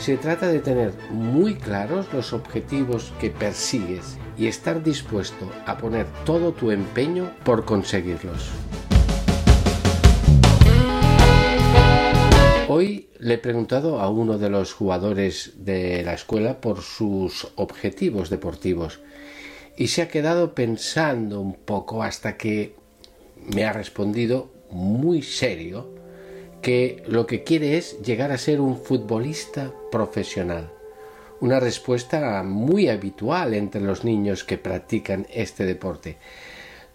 Se trata de tener muy claros los objetivos que persigues y estar dispuesto a poner todo tu empeño por conseguirlos. Hoy le he preguntado a uno de los jugadores de la escuela por sus objetivos deportivos y se ha quedado pensando un poco hasta que me ha respondido muy serio que lo que quiere es llegar a ser un futbolista profesional. Una respuesta muy habitual entre los niños que practican este deporte.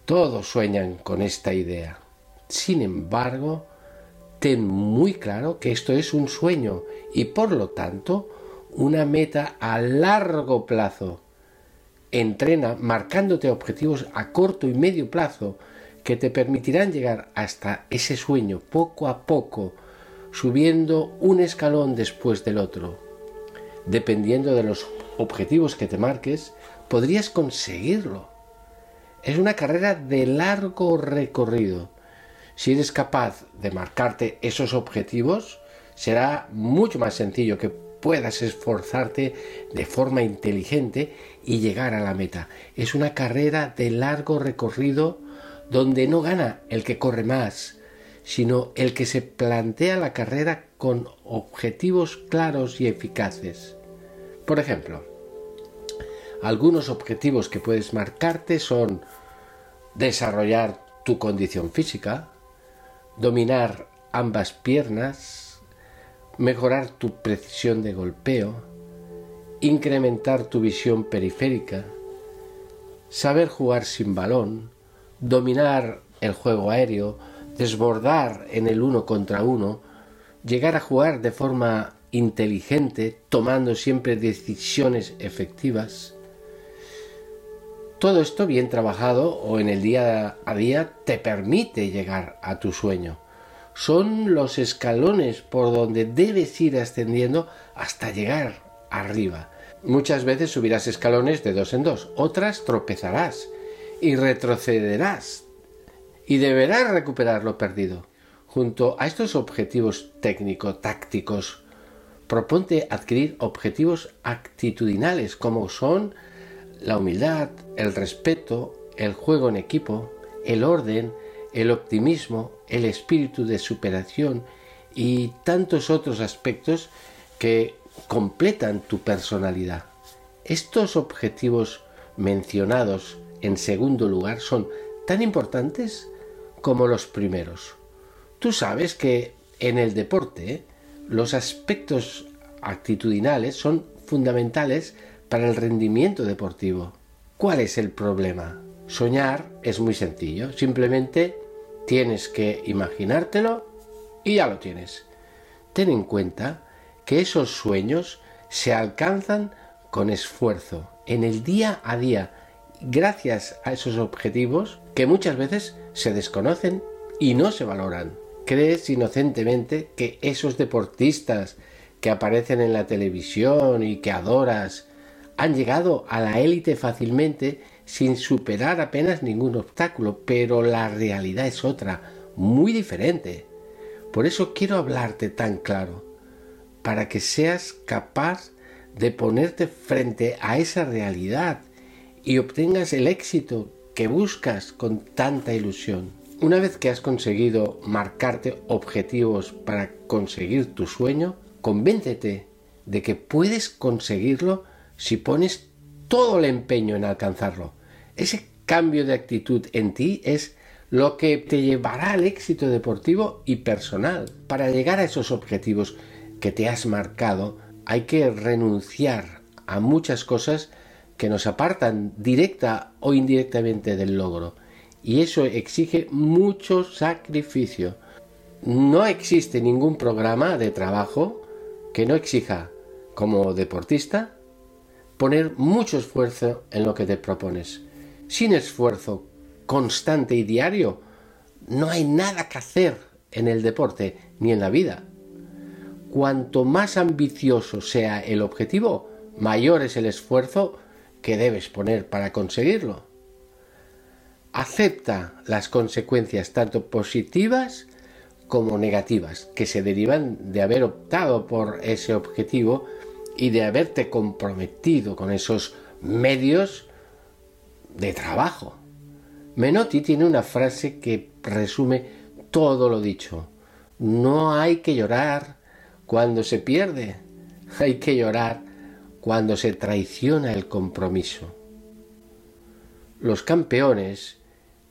Todos sueñan con esta idea. Sin embargo, ten muy claro que esto es un sueño y por lo tanto una meta a largo plazo. Entrena marcándote objetivos a corto y medio plazo que te permitirán llegar hasta ese sueño poco a poco, subiendo un escalón después del otro. Dependiendo de los objetivos que te marques, podrías conseguirlo. Es una carrera de largo recorrido. Si eres capaz de marcarte esos objetivos, será mucho más sencillo que puedas esforzarte de forma inteligente y llegar a la meta. Es una carrera de largo recorrido donde no gana el que corre más, sino el que se plantea la carrera con objetivos claros y eficaces. Por ejemplo, algunos objetivos que puedes marcarte son desarrollar tu condición física, dominar ambas piernas, mejorar tu precisión de golpeo, incrementar tu visión periférica, saber jugar sin balón, dominar el juego aéreo, desbordar en el uno contra uno, llegar a jugar de forma inteligente, tomando siempre decisiones efectivas. Todo esto bien trabajado o en el día a día te permite llegar a tu sueño. Son los escalones por donde debes ir ascendiendo hasta llegar arriba. Muchas veces subirás escalones de dos en dos, otras tropezarás y retrocederás y deberás recuperar lo perdido. Junto a estos objetivos técnico-tácticos, proponte adquirir objetivos actitudinales como son la humildad, el respeto, el juego en equipo, el orden, el optimismo, el espíritu de superación y tantos otros aspectos que completan tu personalidad. Estos objetivos mencionados en segundo lugar son tan importantes como los primeros. Tú sabes que en el deporte los aspectos actitudinales son fundamentales para el rendimiento deportivo. ¿Cuál es el problema? Soñar es muy sencillo, simplemente tienes que imaginártelo y ya lo tienes. Ten en cuenta que esos sueños se alcanzan con esfuerzo, en el día a día, gracias a esos objetivos que muchas veces se desconocen y no se valoran. Crees inocentemente que esos deportistas que aparecen en la televisión y que adoras han llegado a la élite fácilmente sin superar apenas ningún obstáculo, pero la realidad es otra, muy diferente. Por eso quiero hablarte tan claro, para que seas capaz de ponerte frente a esa realidad y obtengas el éxito que buscas con tanta ilusión. Una vez que has conseguido marcarte objetivos para conseguir tu sueño, convéncete de que puedes conseguirlo si pones todo el empeño en alcanzarlo. Ese cambio de actitud en ti es lo que te llevará al éxito deportivo y personal. Para llegar a esos objetivos que te has marcado, hay que renunciar a muchas cosas que nos apartan directa o indirectamente del logro. Y eso exige mucho sacrificio. No existe ningún programa de trabajo que no exija, como deportista, poner mucho esfuerzo en lo que te propones. Sin esfuerzo constante y diario, no hay nada que hacer en el deporte ni en la vida. Cuanto más ambicioso sea el objetivo, mayor es el esfuerzo que debes poner para conseguirlo. Acepta las consecuencias tanto positivas como negativas que se derivan de haber optado por ese objetivo y de haberte comprometido con esos medios de trabajo. Menotti tiene una frase que resume todo lo dicho. No hay que llorar cuando se pierde, hay que llorar cuando se traiciona el compromiso. Los campeones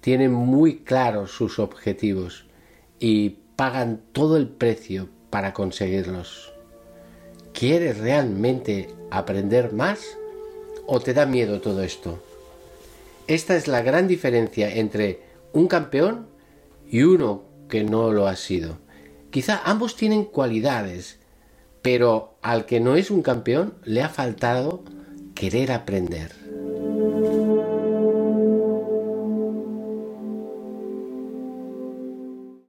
tienen muy claros sus objetivos y pagan todo el precio para conseguirlos. ¿Quieres realmente aprender más o te da miedo todo esto? Esta es la gran diferencia entre un campeón y uno que no lo ha sido. Quizá ambos tienen cualidades, pero al que no es un campeón le ha faltado querer aprender.